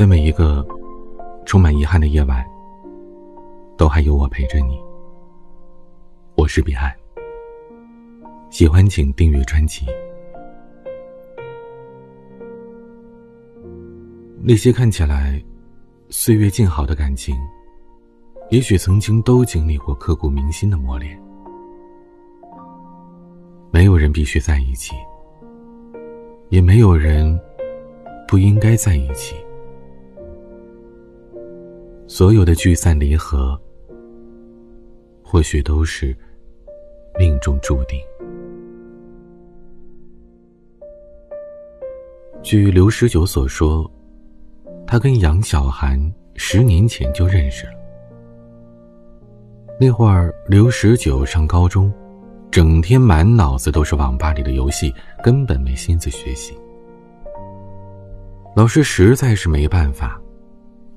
在每一个充满遗憾的夜晚，都还有我陪着你。我是彼岸，喜欢请订阅专辑。那些看起来岁月静好的感情，也许曾经都经历过刻骨铭心的磨练。没有人必须在一起，也没有人不应该在一起。所有的聚散离合，或许都是命中注定。据刘十九所说，他跟杨小涵十年前就认识了。那会儿，刘十九上高中，整天满脑子都是网吧里的游戏，根本没心思学习。老师实在是没办法。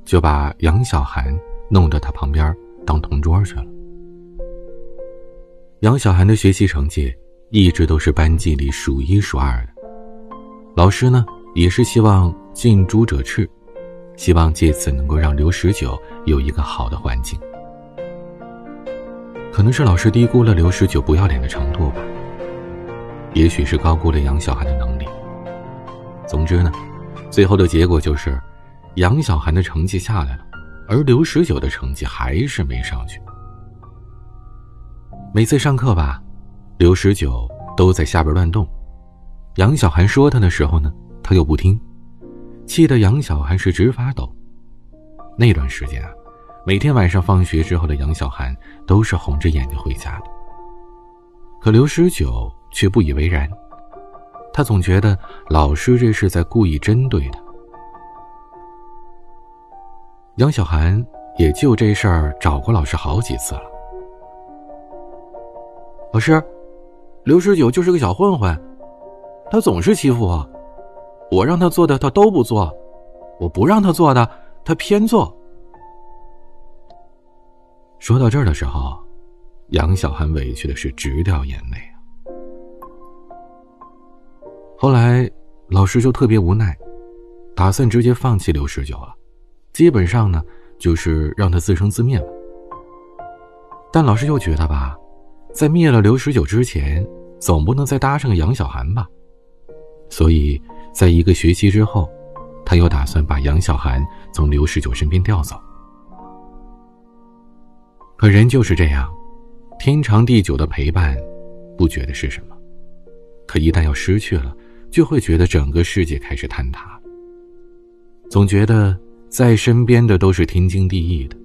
就把杨小涵弄到他旁边当同桌去了。杨小涵的学习成绩一直都是班级里数一数二的，老师呢也是希望近朱者赤，希望借此能够让刘十九有一个好的环境。可能是老师低估了刘十九不要脸的程度吧，也许是高估了杨小涵的能力。总之呢，最后的结果就是。杨小涵的成绩下来了，而刘十九的成绩还是没上去。每次上课吧，刘十九都在下边乱动。杨小涵说他的时候呢，他又不听，气得杨小涵是直发抖。那段时间啊，每天晚上放学之后的杨小涵都是红着眼睛回家的。可刘十九却不以为然，他总觉得老师这是在故意针对他。杨小涵也就这事儿找过老师好几次了。老师，刘十九就是个小混混，他总是欺负我，我让他做的他都不做，我不让他做的他偏做。说到这儿的时候，杨小涵委屈的是直掉眼泪。后来老师就特别无奈，打算直接放弃刘十九了。基本上呢，就是让他自生自灭了。但老师又觉得吧，在灭了刘十九之前，总不能再搭上杨小涵吧。所以，在一个学期之后，他又打算把杨小涵从刘十九身边调走。可人就是这样，天长地久的陪伴，不觉得是什么，可一旦要失去了，就会觉得整个世界开始坍塌。总觉得。在身边的都是天经地义的，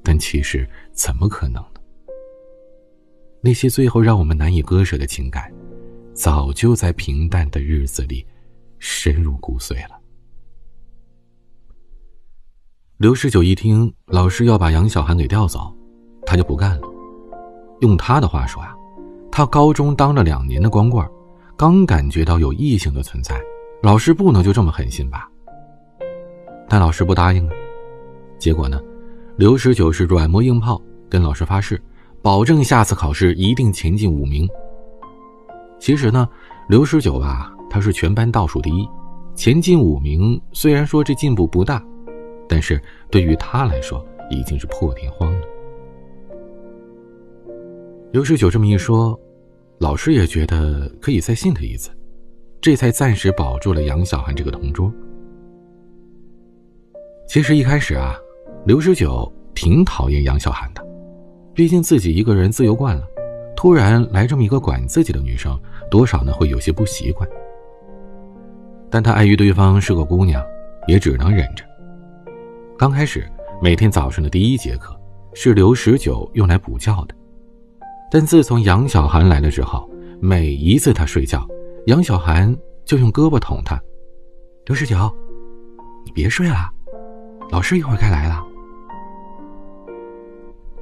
但其实怎么可能呢？那些最后让我们难以割舍的情感，早就在平淡的日子里深入骨髓了。刘十九一听老师要把杨小涵给调走，他就不干了。用他的话说啊，他高中当了两年的光棍，刚感觉到有异性的存在，老师不能就这么狠心吧？但老师不答应啊，结果呢，刘十九是软磨硬泡，跟老师发誓，保证下次考试一定前进五名。其实呢，刘十九吧，他是全班倒数第一，前进五名虽然说这进步不大，但是对于他来说已经是破天荒了。刘十九这么一说，老师也觉得可以再信他一次，这才暂时保住了杨小涵这个同桌。其实一开始啊，刘十九挺讨厌杨小涵的，毕竟自己一个人自由惯了，突然来这么一个管自己的女生，多少呢会有些不习惯。但他碍于对方是个姑娘，也只能忍着。刚开始每天早上的第一节课是刘十九用来补觉的，但自从杨小涵来了之后，每一次他睡觉，杨小涵就用胳膊捅他：“刘十九，你别睡了。”老师一会儿该来了。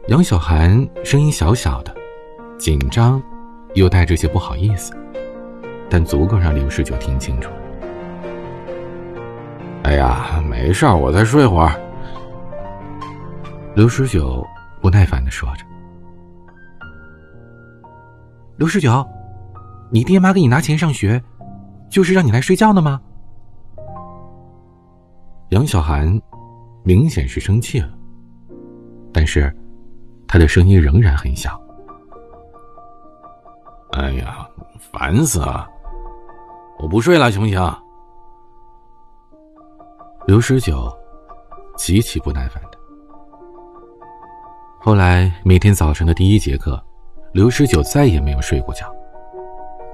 杨小涵声音小小的，紧张，又带着些不好意思，但足够让刘十九听清楚。哎呀，没事儿，我再睡会儿。刘十九不耐烦的说着。刘十九，你爹妈给你拿钱上学，就是让你来睡觉的吗？杨小涵明显是生气了，但是他的声音仍然很小。哎呀，烦死了！我不睡了，行不行？刘十九极其不耐烦的。后来每天早晨的第一节课，刘十九再也没有睡过觉。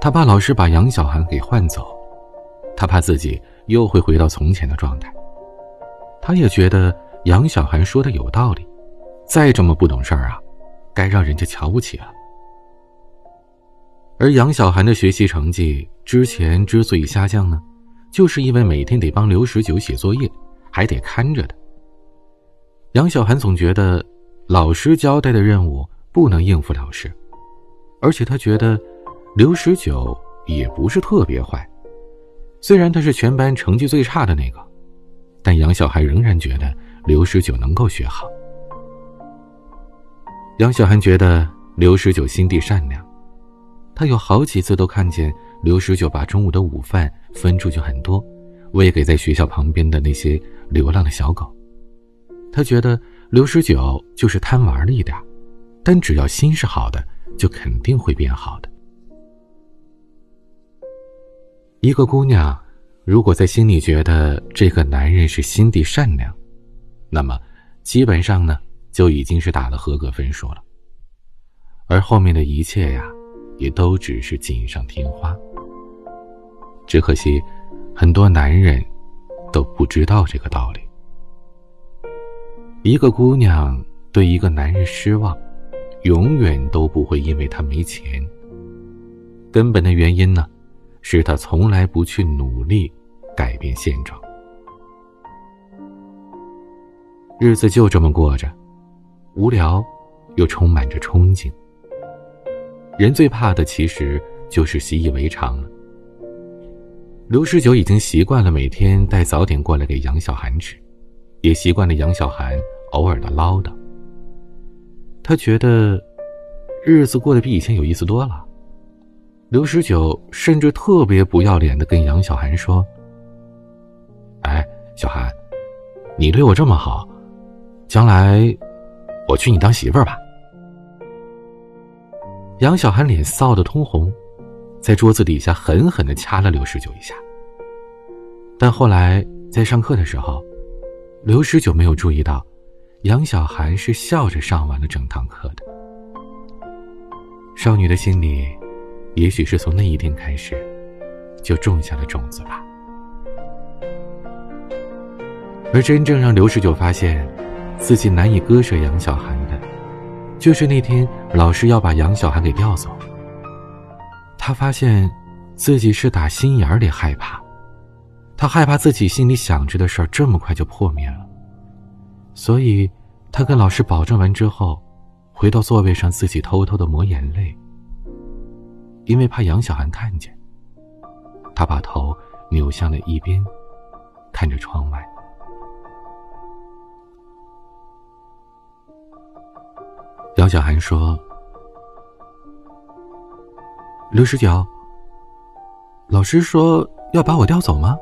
他怕老师把杨小涵给换走，他怕自己又会回到从前的状态。他也觉得杨小涵说的有道理，再这么不懂事儿啊，该让人家瞧不起了。而杨小涵的学习成绩之前之所以下降呢，就是因为每天得帮刘十九写作业，还得看着他。杨小涵总觉得老师交代的任务不能应付了事，而且他觉得。刘十九也不是特别坏，虽然他是全班成绩最差的那个，但杨小涵仍然觉得刘十九能够学好。杨小涵觉得刘十九心地善良，他有好几次都看见刘十九把中午的午饭分出去很多，喂给在学校旁边的那些流浪的小狗。他觉得刘十九就是贪玩了一点，但只要心是好的，就肯定会变好的。一个姑娘，如果在心里觉得这个男人是心地善良，那么基本上呢就已经是打了合格分数了。而后面的一切呀，也都只是锦上添花。只可惜，很多男人都不知道这个道理。一个姑娘对一个男人失望，永远都不会因为他没钱。根本的原因呢？是他从来不去努力改变现状，日子就这么过着，无聊又充满着憧憬。人最怕的其实就是习以为常了。刘十九已经习惯了每天带早点过来给杨小涵吃，也习惯了杨小涵偶尔的唠叨。他觉得日子过得比以前有意思多了。刘十九甚至特别不要脸的跟杨小涵说：“哎，小韩，你对我这么好，将来我娶你当媳妇儿吧。”杨小涵脸臊得通红，在桌子底下狠狠的掐了刘十九一下。但后来在上课的时候，刘十九没有注意到，杨小涵是笑着上完了整堂课的。少女的心里。也许是从那一天开始，就种下了种子吧。而真正让刘十九发现自己难以割舍杨小涵的，就是那天老师要把杨小涵给调走。他发现自己是打心眼里害怕，他害怕自己心里想着的事儿这么快就破灭了，所以他跟老师保证完之后，回到座位上自己偷偷的抹眼泪。因为怕杨小涵看见，他把头扭向了一边，看着窗外。杨小涵说：“刘十九，老师说要把我调走吗？”“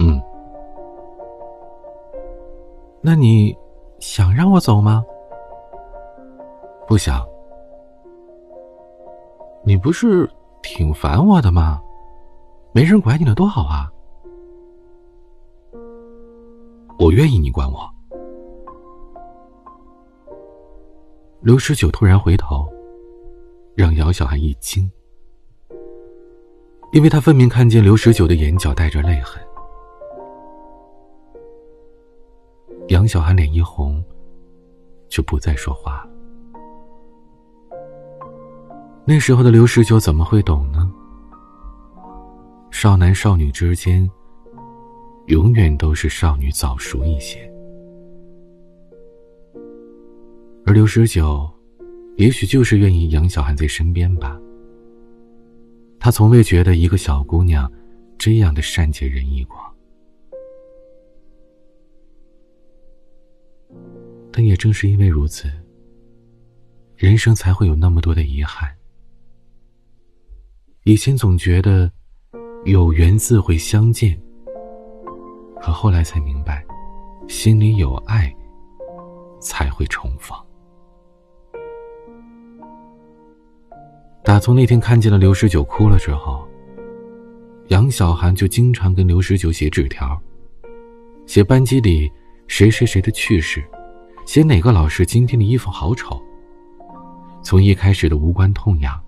嗯。”“那你想让我走吗？”“不想。”你不是挺烦我的吗？没人管你了多好啊！我愿意你管我。刘十九突然回头，让姚小涵一惊，因为他分明看见刘十九的眼角带着泪痕。杨小涵脸一红，就不再说话了。那时候的刘十九怎么会懂呢？少男少女之间，永远都是少女早熟一些，刘十九，也许就是愿意杨小涵在身边吧。他从未觉得一个小姑娘这样的善解人意过，但也正是因为如此，人生才会有那么多的遗憾。以前总觉得有缘自会相见，可后来才明白，心里有爱，才会重逢。打从那天看见了刘十九哭了之后，杨小涵就经常跟刘十九写纸条，写班级里谁谁谁的趣事，写哪个老师今天的衣服好丑。从一开始的无关痛痒，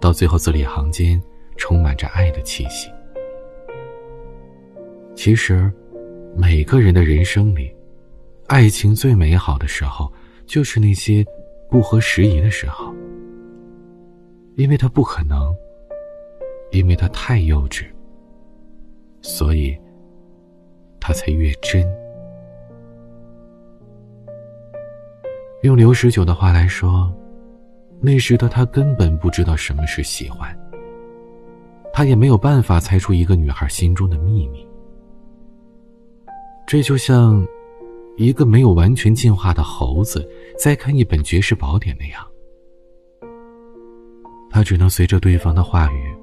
到最后字里行间充满着爱的气息。其实，每个人的人生里，爱情最美好的时候，就是那些不合时宜的时候。因为他不可能，因为他太幼稚，所以他才越真。用刘十九的话来说，那时的他根本不知道什么是喜欢，他也没有办法猜出一个女孩心中的秘密。这就像一个没有完全进化的猴子在看一本绝世宝典那样。他只能随着对方的话语，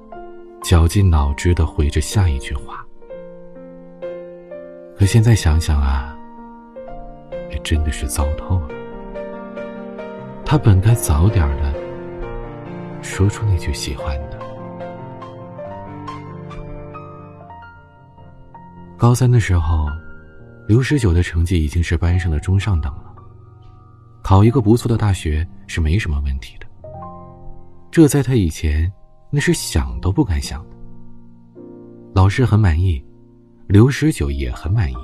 绞尽脑汁的回着下一句话。可现在想想啊，也真的是糟透了。他本该早点的说出那句喜欢的。高三的时候，刘十九的成绩已经是班上的中上等了，考一个不错的大学是没什么问题的。这在他以前，那是想都不敢想的。老师很满意，刘十九也很满意。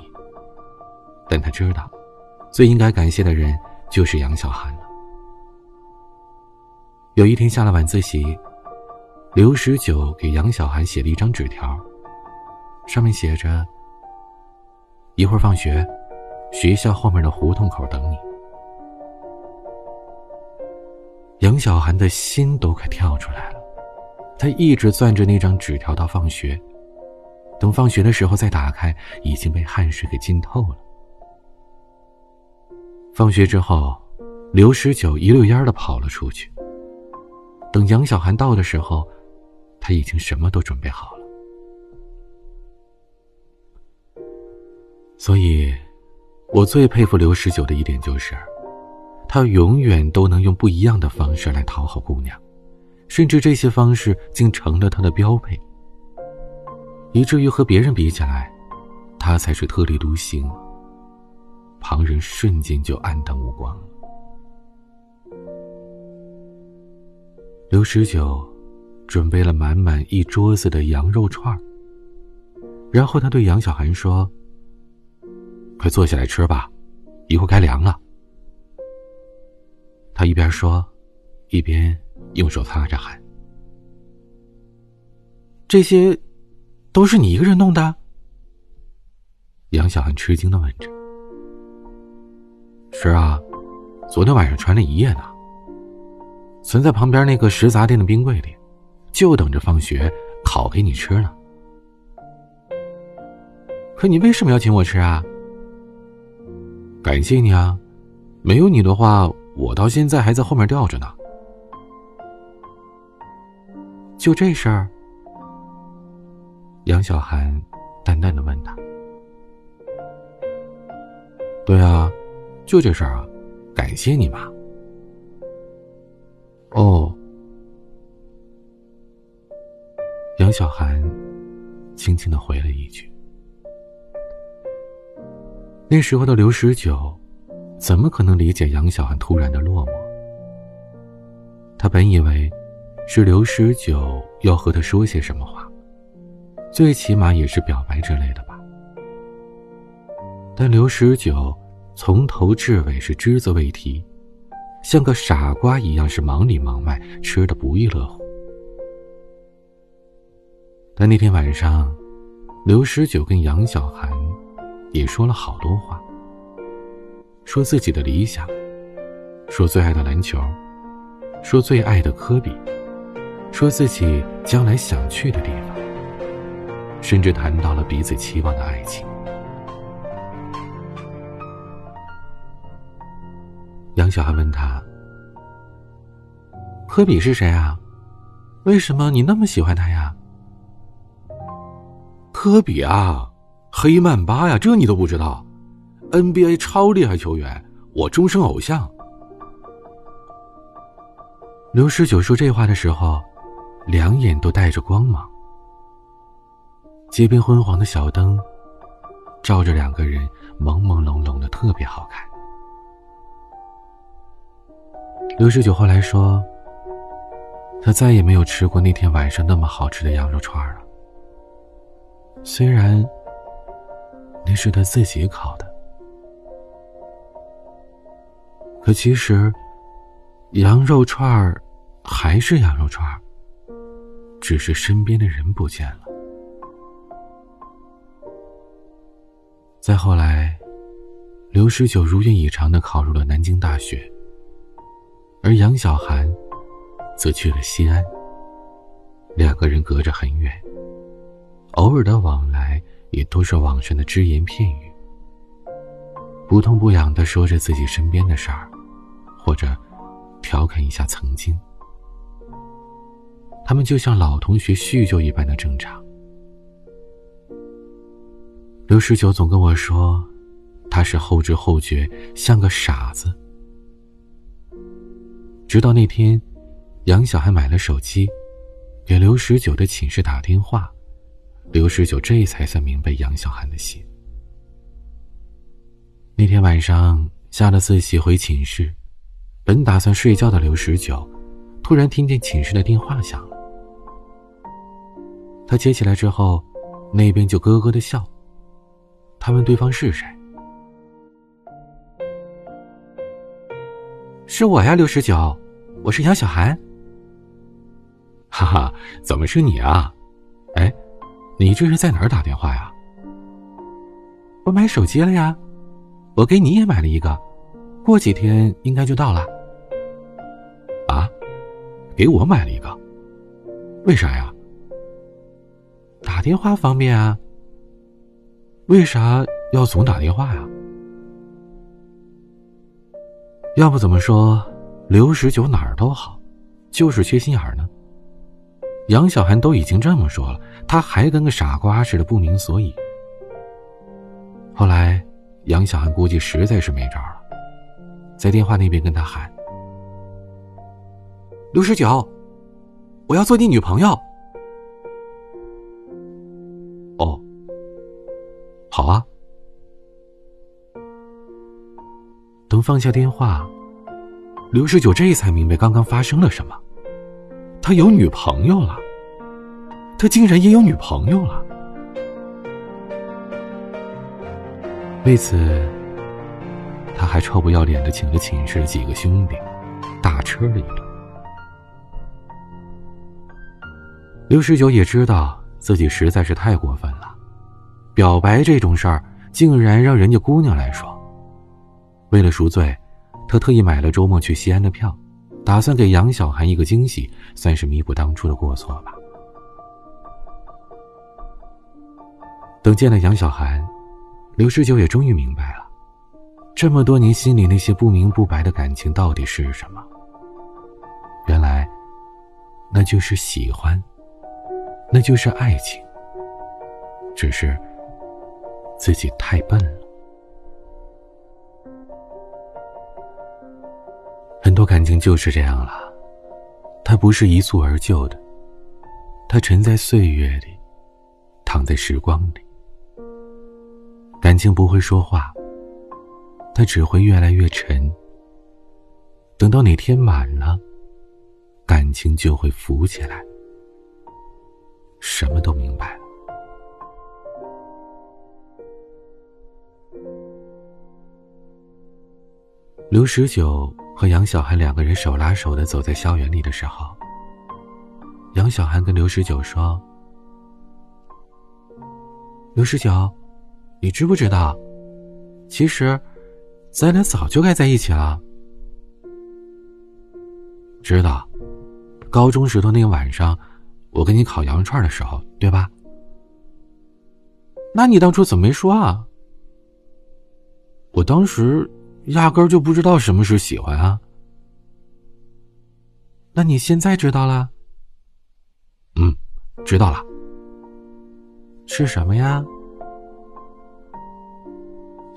但他知道，最应该感谢的人就是杨小涵了。有一天下了晚自习，刘十九给杨小涵写了一张纸条，上面写着：“一会儿放学，学校后面的胡同口等你。”杨小涵的心都快跳出来了，他一直攥着那张纸条到放学，等放学的时候再打开，已经被汗水给浸透了。放学之后，刘十九一溜烟的跑了出去。等杨小涵到的时候，他已经什么都准备好了。所以，我最佩服刘十九的一点就是。他永远都能用不一样的方式来讨好姑娘，甚至这些方式竟成了他的标配，以至于和别人比起来，他才是特立独行。旁人瞬间就黯淡无光了。刘十九准备了满满一桌子的羊肉串然后他对杨小涵说：“快坐下来吃吧，一会儿该凉了。”他一边说，一边用手擦着汗。这些，都是你一个人弄的？杨小涵吃惊的问着。是啊，昨天晚上穿了一夜呢，存在旁边那个食杂店的冰柜里，就等着放学烤给你吃呢。可你为什么要请我吃啊？感谢你啊，没有你的话。我到现在还在后面吊着呢。就这事儿，杨小涵淡淡的问他：“对啊，就这事儿啊，感谢你嘛。”哦，杨小涵轻轻的回了一句。那时候的刘十九。怎么可能理解杨小涵突然的落寞？他本以为是刘十九要和他说些什么话，最起码也是表白之类的吧。但刘十九从头至尾是只字未提，像个傻瓜一样是忙里忙外，吃的不亦乐乎。但那天晚上，刘十九跟杨小涵也说了好多话。说自己的理想，说最爱的篮球，说最爱的科比，说自己将来想去的地方，甚至谈到了彼此期望的爱情。杨小涵问他：“科比是谁啊？为什么你那么喜欢他呀？”科比啊，黑曼巴呀，这你都不知道？NBA 超厉害球员，我终生偶像。刘十九说这话的时候，两眼都带着光芒。街边昏黄的小灯，照着两个人，朦朦胧胧的，特别好看。刘十九后来说，他再也没有吃过那天晚上那么好吃的羊肉串了。虽然那是他自己烤的，可其实羊肉串儿还是羊肉串儿，只是身边的人不见了。再后来，刘十九如愿以偿的考入了南京大学，而杨小涵则去了西安。两个人隔着很远，偶尔的往来也都是网上的只言片语，不痛不痒的说着自己身边的事儿，或者调侃一下曾经。他们就像老同学叙旧一般的正常。刘十九总跟我说，他是后知后觉，像个傻子。直到那天，杨小涵买了手机，给刘十九的寝室打电话，刘十九这才算明白杨小涵的心。那天晚上下了自习回寝室，本打算睡觉的刘十九，突然听见寝室的电话响了。他接起来之后，那边就咯咯的笑。他问对方是谁？是我呀，刘十九，我是杨小涵。哈哈，怎么是你啊？哎，你这是在哪儿打电话呀？我买手机了呀，我给你也买了一个，过几天应该就到了。啊，给我买了一个，为啥呀？打电话方便啊。为啥要总打电话呀？要不怎么说刘十九哪儿都好，就是缺心眼儿呢？杨小涵都已经这么说了，他还跟个傻瓜似的不明所以。后来，杨小涵估计实在是没招了，在电话那边跟他喊：“刘十九，我要做你女朋友。”哦好啊！等放下电话，刘十九这才明白刚刚发生了什么。他有女朋友了，他竟然也有女朋友了。为此，他还臭不要脸的请了寝室几个兄弟，大吃了一顿。刘十九也知道自己实在是太过分了。表白这种事儿，竟然让人家姑娘来说。为了赎罪，他特意买了周末去西安的票，打算给杨小涵一个惊喜，算是弥补当初的过错吧。等见了杨小涵，刘十九也终于明白了，这么多年心里那些不明不白的感情到底是什么。原来，那就是喜欢，那就是爱情，只是。自己太笨了，很多感情就是这样了，它不是一蹴而就的，它沉在岁月里，躺在时光里。感情不会说话，它只会越来越沉。等到哪天满了，感情就会浮起来，什么都明白了。刘十九和杨小涵两个人手拉手的走在校园里的时候，杨小涵跟刘十九说：“刘十九，你知不知道，其实，咱俩早就该在一起了。知道，高中时候那个晚上，我跟你烤羊肉串的时候，对吧？那你当初怎么没说啊？我当时。”压根儿就不知道什么是喜欢啊！那你现在知道了？嗯，知道了。是什么呀？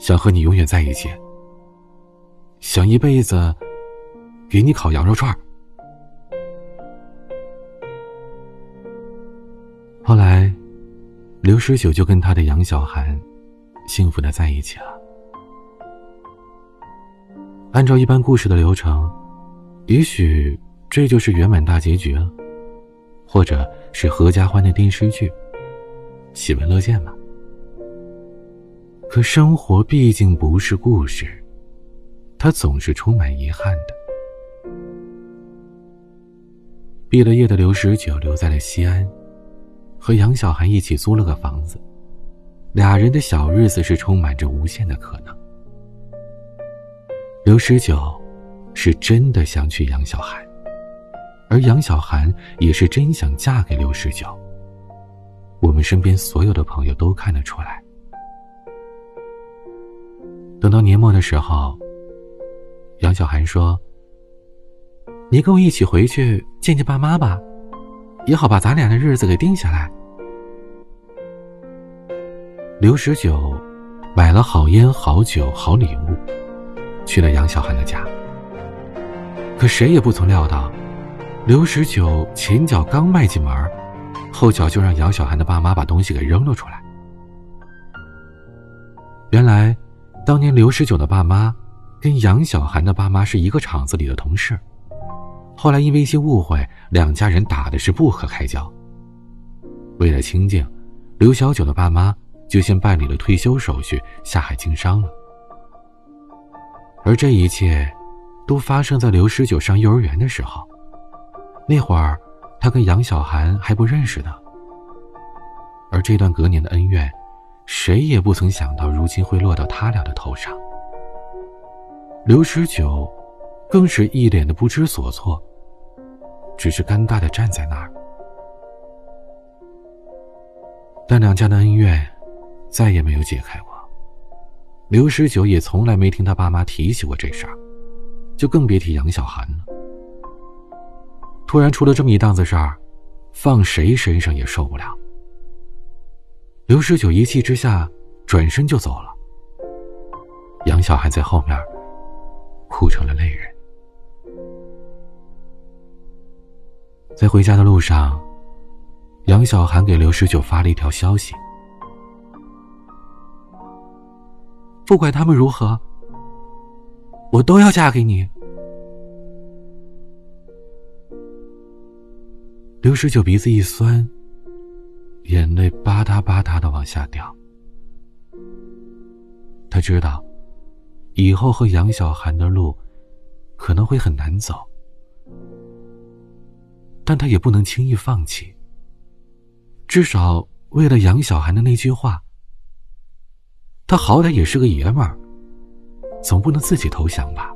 想和你永远在一起，想一辈子给你烤羊肉串后来，刘十九就跟他的杨小涵幸福的在一起了。按照一般故事的流程，也许这就是圆满大结局了，或者是合家欢的电视剧，喜闻乐见吧。可生活毕竟不是故事，它总是充满遗憾的。毕了业的刘十九留在了西安，和杨小涵一起租了个房子，俩人的小日子是充满着无限的可能。刘十九是真的想娶杨小涵，而杨小涵也是真想嫁给刘十九。我们身边所有的朋友都看得出来。等到年末的时候，杨小涵说：“你跟我一起回去见见爸妈吧，也好把咱俩的日子给定下来。”刘十九买了好烟、好酒、好礼物。去了杨小涵的家，可谁也不曾料到，刘十九前脚刚迈进门，后脚就让杨小涵的爸妈把东西给扔了出来。原来，当年刘十九的爸妈跟杨小涵的爸妈是一个厂子里的同事，后来因为一些误会，两家人打的是不可开交。为了清静，刘小九的爸妈就先办理了退休手续，下海经商了。而这一切，都发生在刘十九上幼儿园的时候。那会儿，他跟杨小涵还不认识呢。而这段隔年的恩怨，谁也不曾想到，如今会落到他俩的头上。刘十九，更是一脸的不知所措，只是尴尬的站在那儿。但两家的恩怨，再也没有解开过。刘十九也从来没听他爸妈提起过这事儿，就更别提杨小涵了。突然出了这么一档子事儿，放谁身上也受不了。刘十九一气之下转身就走了。杨小涵在后面哭成了泪人。在回家的路上，杨小涵给刘十九发了一条消息。不管他们如何，我都要嫁给你。刘十九鼻子一酸，眼泪吧嗒吧嗒的往下掉。他知道，以后和杨小涵的路可能会很难走，但他也不能轻易放弃。至少为了杨小涵的那句话。他好歹也是个爷们儿，总不能自己投降吧？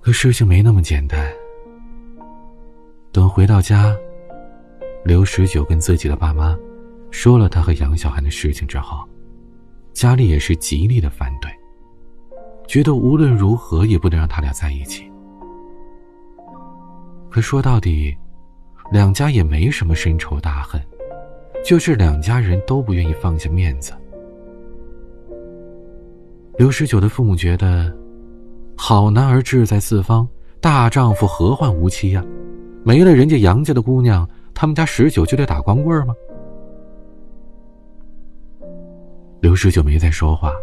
可事情没那么简单。等回到家，刘十九跟自己的爸妈说了他和杨小涵的事情之后，家里也是极力的反对，觉得无论如何也不能让他俩在一起。可说到底，两家也没什么深仇大恨。就是两家人都不愿意放下面子。刘十九的父母觉得，好男儿志在四方，大丈夫何患无妻呀？没了人家杨家的姑娘，他们家十九就得打光棍吗？刘十九没再说话，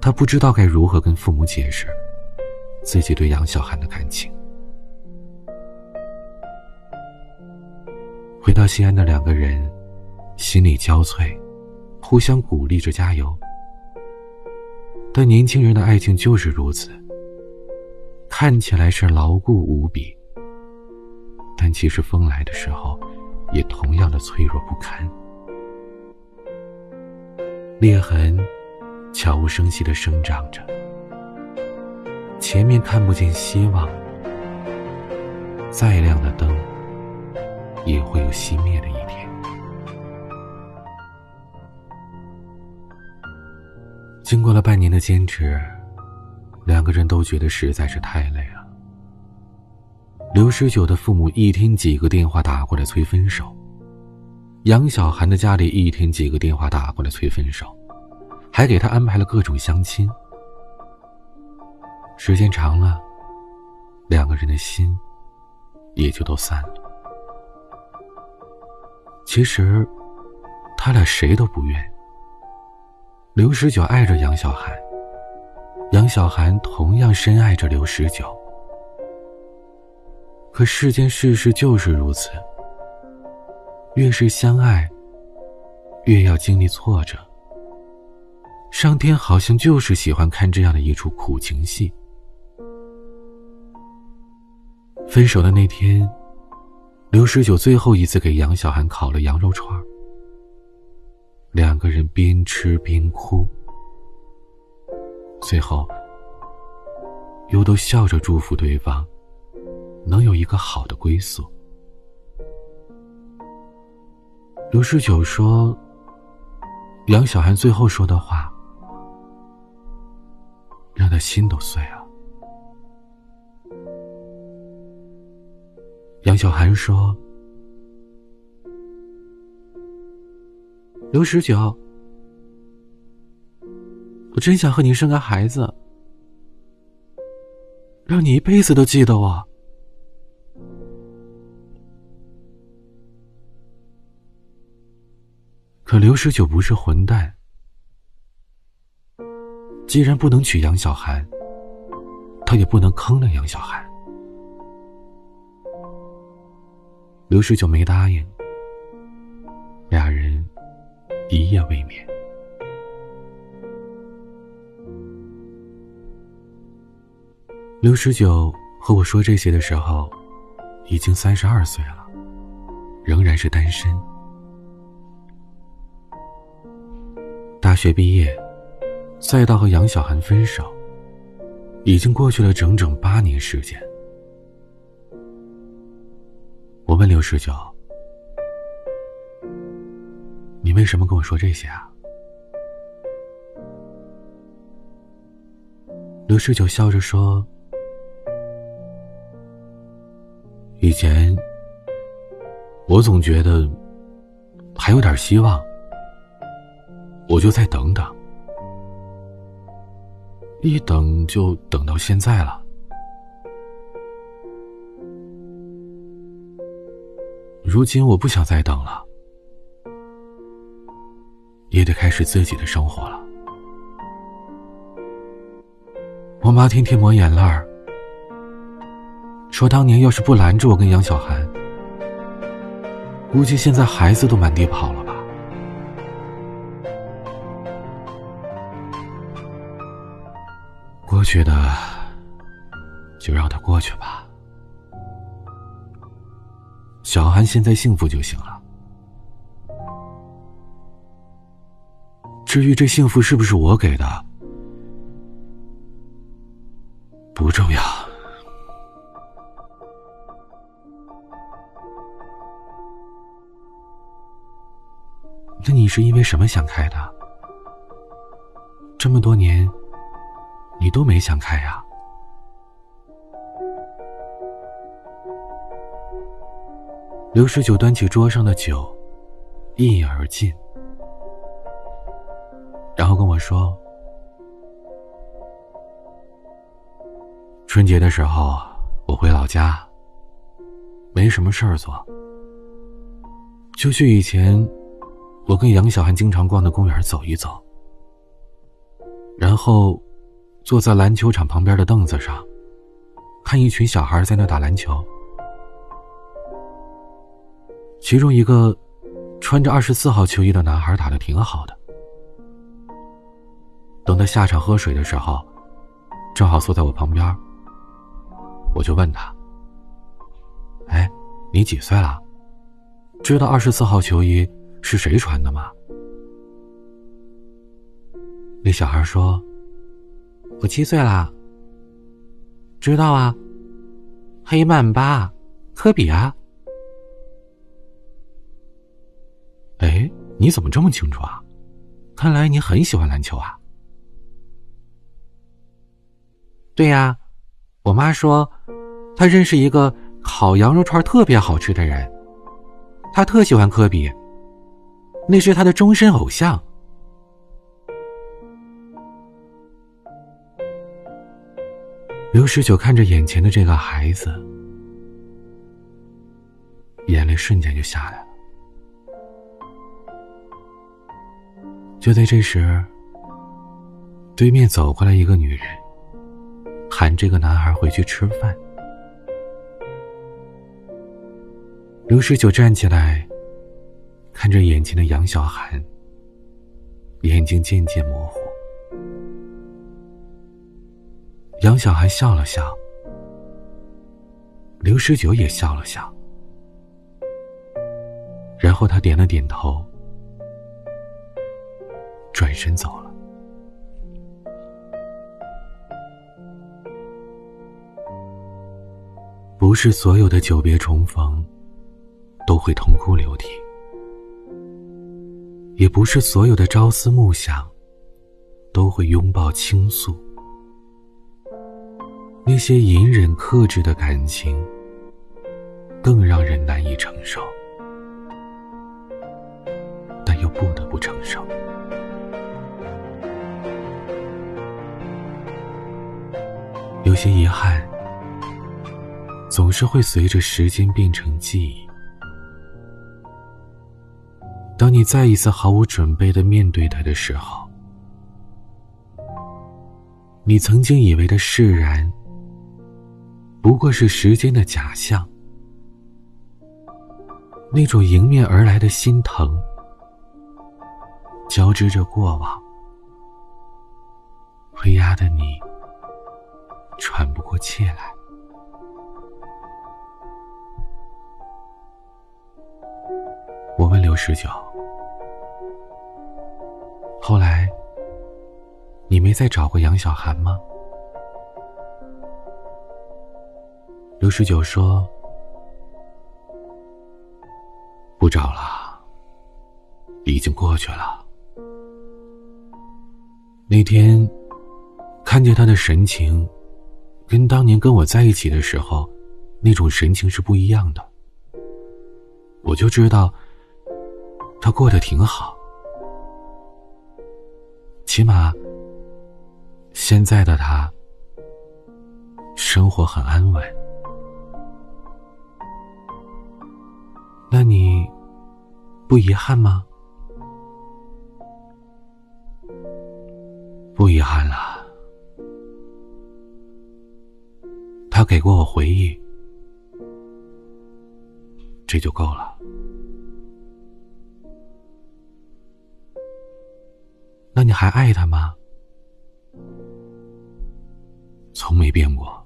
他不知道该如何跟父母解释自己对杨小涵的感情。回到西安的两个人，心力交瘁，互相鼓励着加油。但年轻人的爱情就是如此，看起来是牢固无比，但其实风来的时候，也同样的脆弱不堪。裂痕悄无声息的生长着，前面看不见希望，再亮的灯。也会有熄灭的一天。经过了半年的坚持，两个人都觉得实在是太累了。刘十九的父母一天几个电话打过来催分手，杨小涵的家里一天几个电话打过来催分手，还给他安排了各种相亲。时间长了，两个人的心也就都散了。其实，他俩谁都不愿。刘十九爱着杨小涵，杨小涵同样深爱着刘十九。可世间世事就是如此，越是相爱，越要经历挫折。上天好像就是喜欢看这样的一出苦情戏。分手的那天，刘十九最后一次给杨小涵烤了羊肉串两个人边吃边哭，最后又都笑着祝福对方能有一个好的归宿。刘十九说：“杨小涵最后说的话，让他心都碎了。”杨小涵说：“刘十九，我真想和你生个孩子，让你一辈子都记得我。”可刘十九不是混蛋，既然不能娶杨小涵，他也不能坑了杨小涵。刘十九没答应，俩人一夜未眠。刘十九和我说这些的时候，已经三十二岁了，仍然是单身。大学毕业，赛道和杨小涵分手，已经过去了整整八年时间。我问刘十九：“你为什么跟我说这些啊？”刘十九笑着说：“以前我总觉得还有点希望，我就再等等，一等就等到现在了。”如今我不想再等了，也得开始自己的生活了。我妈天天抹眼泪儿，说当年要是不拦着我跟杨小涵，估计现在孩子都满地跑了。过去的，就让它过去吧。小韩现在幸福就行了。至于这幸福是不是我给的，不重要。那你是因为什么想开的？这么多年，你都没想开呀？刘十九端起桌上的酒，一饮而尽，然后跟我说：“春节的时候我回老家，没什么事儿做，就去以前我跟杨小涵经常逛的公园走一走，然后坐在篮球场旁边的凳子上，看一群小孩在那打篮球。”其中一个穿着二十四号球衣的男孩打的挺好的。等他下场喝水的时候，正好坐在我旁边。我就问他：“哎，你几岁了？知道二十四号球衣是谁穿的吗？”那小孩说：“我七岁啦。知道啊，黑曼巴，科比啊。”哎，你怎么这么清楚啊？看来你很喜欢篮球啊。对呀，我妈说，她认识一个烤羊肉串特别好吃的人，她特喜欢科比，那是他的终身偶像。刘十九看着眼前的这个孩子，眼泪瞬间就下来了。就在这时，对面走过来一个女人，喊这个男孩回去吃饭。刘十九站起来，看着眼前的杨小涵，眼睛渐渐模糊。杨小涵笑了笑，刘十九也笑了笑，然后他点了点头，转身走了。不是所有的久别重逢都会痛哭流涕，也不是所有的朝思暮想都会拥抱倾诉。那些隐忍克制的感情，更让人难以承受，但又不得不承受。有些遗憾，总是会随着时间变成记忆。当你再一次毫无准备的面对他的时候，你曾经以为的释然。不过是时间的假象，那种迎面而来的心疼，交织着过往，会压得你喘不过气来。我问刘十九：“后来，你没再找过杨小涵吗？”刘十九说：“不找了，已经过去了。那天看见他的神情，跟当年跟我在一起的时候那种神情是不一样的。我就知道他过得挺好，起码现在的他生活很安稳。”那你不遗憾吗？不遗憾了，他给过我回忆，这就够了。那你还爱他吗？从没变过。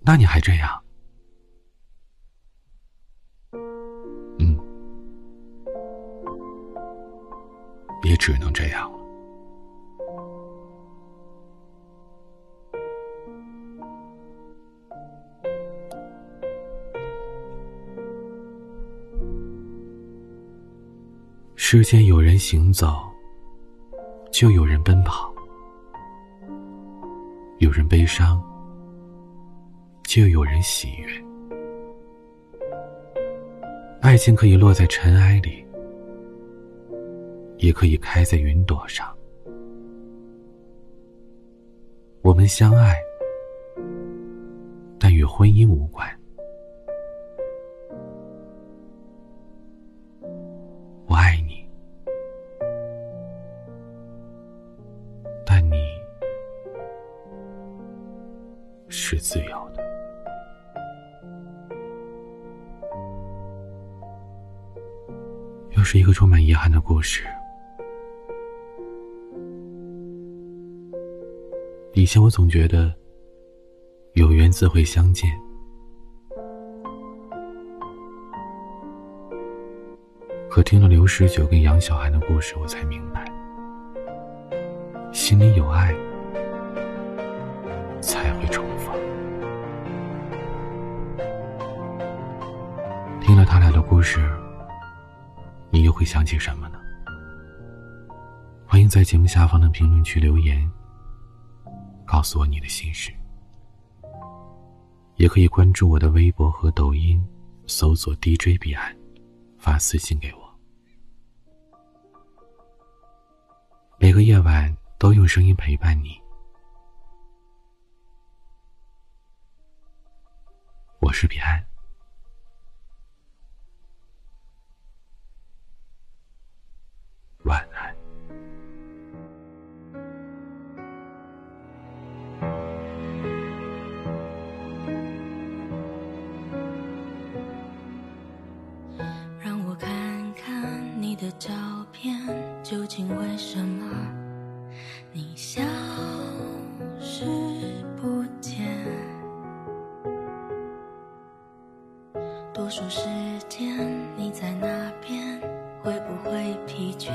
那你还这样？只能这样了。世间有人行走，就有人奔跑；有人悲伤，就有人喜悦。爱情可以落在尘埃里。也可以开在云朵上。我们相爱，但与婚姻无关。我爱你，但你是自由的。又是一个充满遗憾的故事。以前我总觉得有缘自会相见，可听了刘十九跟杨小涵的故事，我才明白，心里有爱才会重逢。听了他俩的故事，你又会想起什么呢？欢迎在节目下方的评论区留言。告诉我你的心事。也可以关注我的微博和抖音搜索 dj 彼岸发私信给我。每个夜晚都用声音陪伴你。我是彼岸。晚安。的照片究竟为什么你消失不见？多数时间你在那边，会不会疲倦？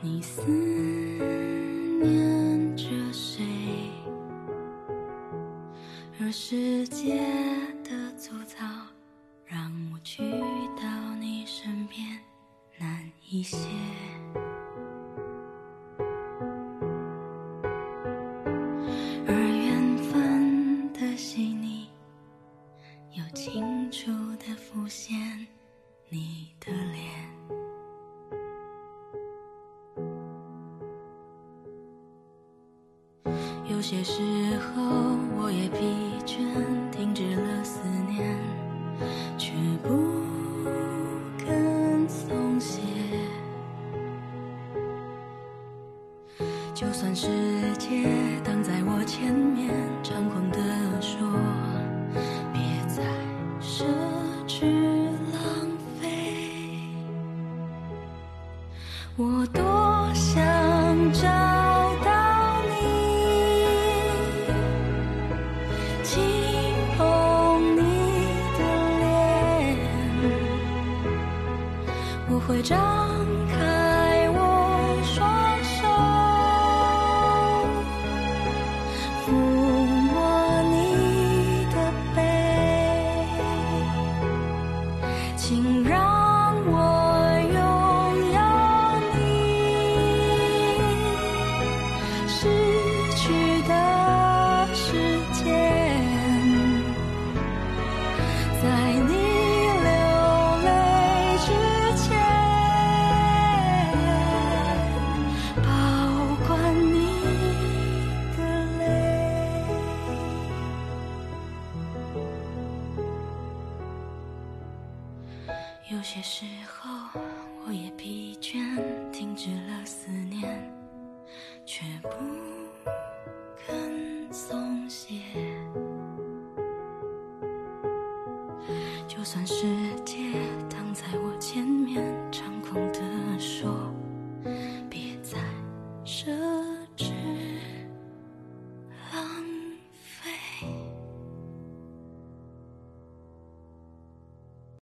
你思念着谁？而世一些，